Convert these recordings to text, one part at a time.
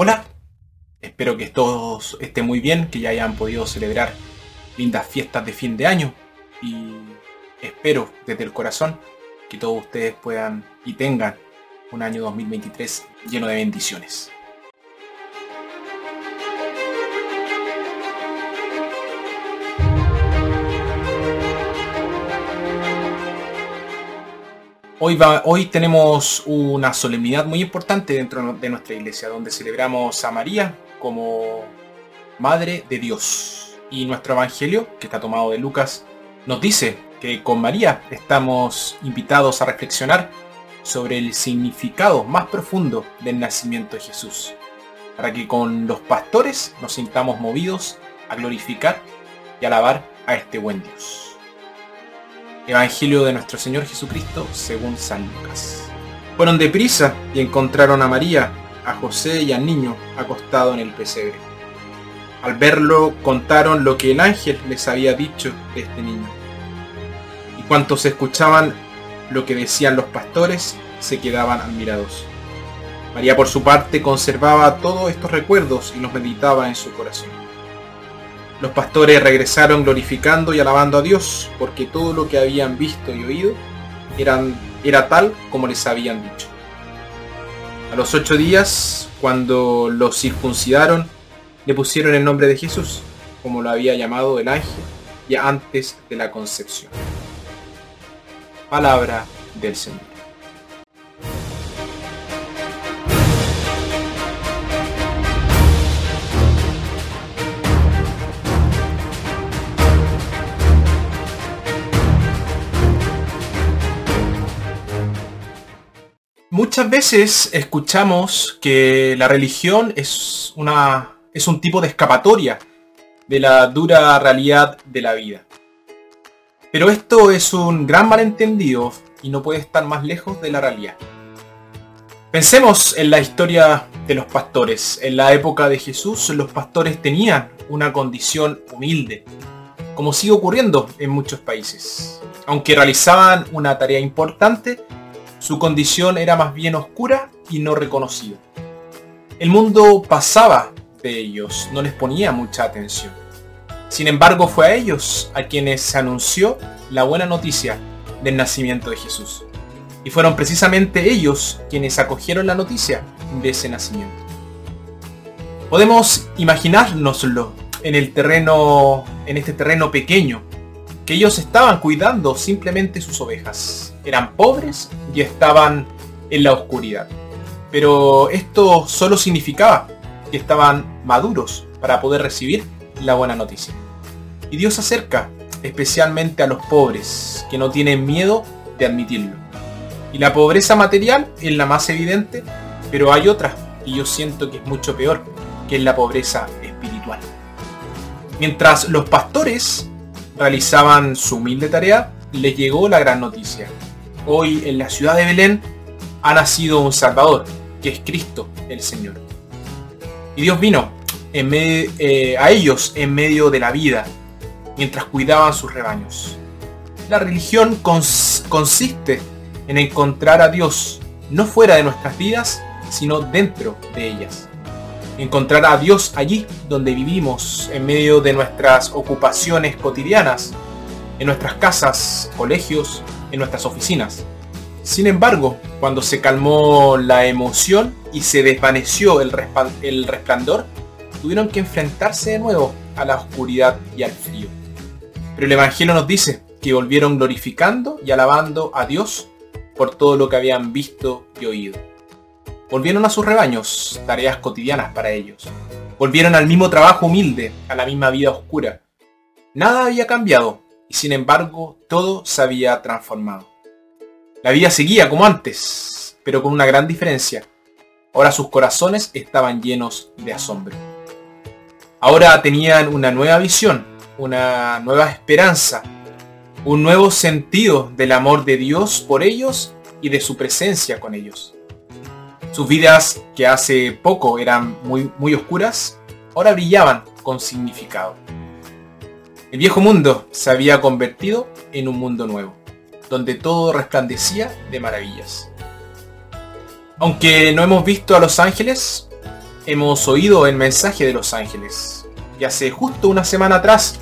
Hola, espero que todos estén muy bien, que ya hayan podido celebrar lindas fiestas de fin de año y espero desde el corazón que todos ustedes puedan y tengan un año 2023 lleno de bendiciones. Hoy, tenemos una solemnidad muy importante dentro de nuestra iglesia, donde celebramos a María como Madre de Dios. Y nuestro Evangelio, que está tomado de Lucas, nos dice que con María estamos invitados a reflexionar sobre el significado más profundo del nacimiento de Jesús, para que con los pastores nos sintamos movidos a glorificar y alabar a este buen Dios. Evangelio de nuestro Señor Jesucristo según San Lucas. Fueron deprisa y encontraron a María, a José y al niño acostado en el pesebre. Al verlo contaron lo que el ángel les había dicho de este niño. Y cuantos escuchaban lo que decían los pastores, se quedaban admirados. María por su parte conservaba todos estos recuerdos y los meditaba en su corazón. Los pastores regresaron glorificando y alabando a Dios, porque todo lo que habían visto y oído era tal como les habían dicho. A los ocho días, cuando los circuncidaron, le pusieron el nombre de Jesús, como lo había llamado el ángel, ya antes de la concepción. Palabra del Señor. Muchas veces escuchamos que la religión es, una, es un tipo de escapatoria de la dura realidad de la vida. Pero esto es un gran malentendido y no puede estar más lejos de la realidad. Pensemos en la historia de los pastores. En la época de Jesús los pastores tenían una condición humilde, como sigue ocurriendo en muchos países. Aunque realizaban una tarea importante, su condición era más bien oscura y no reconocida. El mundo pasaba de ellos, no les ponía mucha atención. Sin embargo, fue a ellos a quienes se anunció la buena noticia del nacimiento de Jesús. Y fueron precisamente ellos quienes acogieron la noticia de ese nacimiento. Podemos imaginárnoslo en el terreno, en este terreno pequeño, que ellos estaban cuidando simplemente sus ovejas. Eran pobres y estaban en la oscuridad. Pero esto solo significaba que estaban maduros para poder recibir la buena noticia. Y Dios acerca especialmente a los pobres, que no tienen miedo de admitirlo. Y la pobreza material es la más evidente, pero hay otra, y yo siento que es mucho peor, que es la pobreza espiritual. Mientras los pastores realizaban su humilde tarea, les llegó la gran noticia. Hoy en la ciudad de Belén ha nacido un Salvador, que es Cristo el Señor. Y Dios vino eh, a ellos en medio de la vida, mientras cuidaban sus rebaños. La religión consiste en encontrar a Dios no fuera de nuestras vidas, sino dentro de ellas encontrar a Dios allí donde vivimos, en medio de nuestras ocupaciones cotidianas, en nuestras casas, colegios, en nuestras oficinas. Sin embargo, cuando se calmó la emoción y se desvaneció el, el resplandor, tuvieron que enfrentarse de nuevo a la oscuridad y al frío. Pero el Evangelio nos dice que volvieron glorificando y alabando a Dios por todo lo que habían visto y oído. Volvieron a sus rebaños, tareas cotidianas para ellos. Volvieron al mismo trabajo humilde, a la misma vida oscura. Nada había cambiado, y sin embargo todo se había transformado. La vida seguía como antes, pero con una gran diferencia. Ahora sus corazones estaban llenos de asombro. Ahora tenían una nueva visión, una nueva esperanza, un nuevo sentido del amor de Dios por ellos y de su presencia con ellos. Sus vidas, que hace poco eran muy, muy oscuras, ahora brillaban con significado. El viejo mundo se había convertido en un mundo nuevo, donde todo resplandecía de maravillas. Aunque no hemos visto a los ángeles, hemos oído el mensaje de los ángeles y hace justo una semana atrás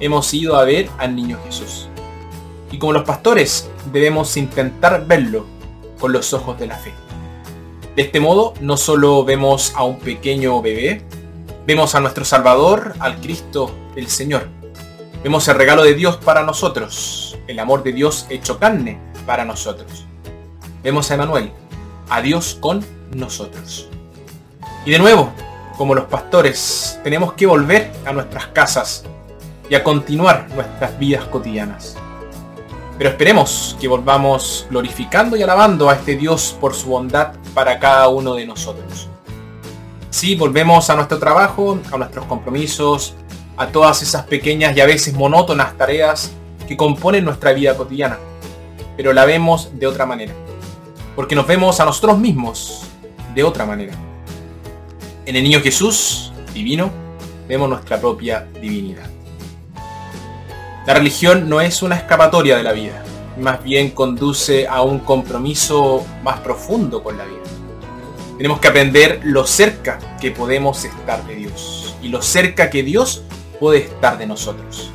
hemos ido a ver al niño Jesús. Y como los pastores debemos intentar verlo con los ojos de la fe. De este modo no solo vemos a un pequeño bebé, vemos a nuestro Salvador, al Cristo, el Señor. Vemos el regalo de Dios para nosotros, el amor de Dios hecho carne para nosotros. Vemos a Emanuel, a Dios con nosotros. Y de nuevo, como los pastores, tenemos que volver a nuestras casas y a continuar nuestras vidas cotidianas. Pero esperemos que volvamos glorificando y alabando a este Dios por su bondad para cada uno de nosotros. Sí, volvemos a nuestro trabajo, a nuestros compromisos, a todas esas pequeñas y a veces monótonas tareas que componen nuestra vida cotidiana, pero la vemos de otra manera, porque nos vemos a nosotros mismos de otra manera. En el niño Jesús, divino, vemos nuestra propia divinidad. La religión no es una escapatoria de la vida, más bien conduce a un compromiso más profundo con la vida. Tenemos que aprender lo cerca que podemos estar de Dios y lo cerca que Dios puede estar de nosotros.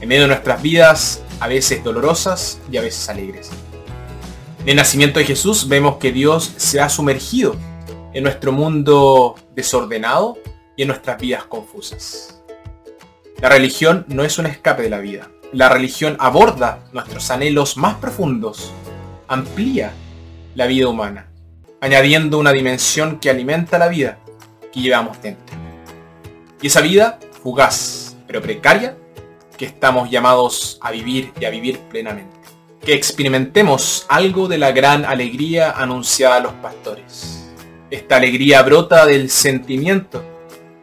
En medio de nuestras vidas, a veces dolorosas y a veces alegres. En el nacimiento de Jesús vemos que Dios se ha sumergido en nuestro mundo desordenado y en nuestras vidas confusas. La religión no es un escape de la vida. La religión aborda nuestros anhelos más profundos, amplía la vida humana, añadiendo una dimensión que alimenta la vida que llevamos dentro. Y esa vida, fugaz, pero precaria, que estamos llamados a vivir y a vivir plenamente. Que experimentemos algo de la gran alegría anunciada a los pastores. Esta alegría brota del sentimiento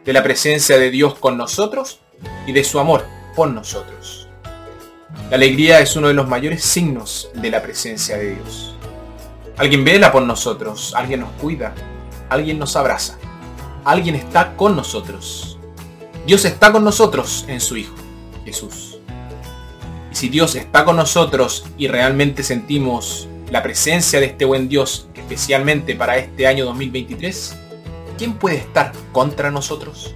de la presencia de Dios con nosotros y de su amor por nosotros. La alegría es uno de los mayores signos de la presencia de Dios. Alguien vela por nosotros, alguien nos cuida, alguien nos abraza, alguien está con nosotros. Dios está con nosotros en su Hijo, Jesús. Y si Dios está con nosotros y realmente sentimos la presencia de este buen Dios, especialmente para este año 2023, ¿quién puede estar contra nosotros?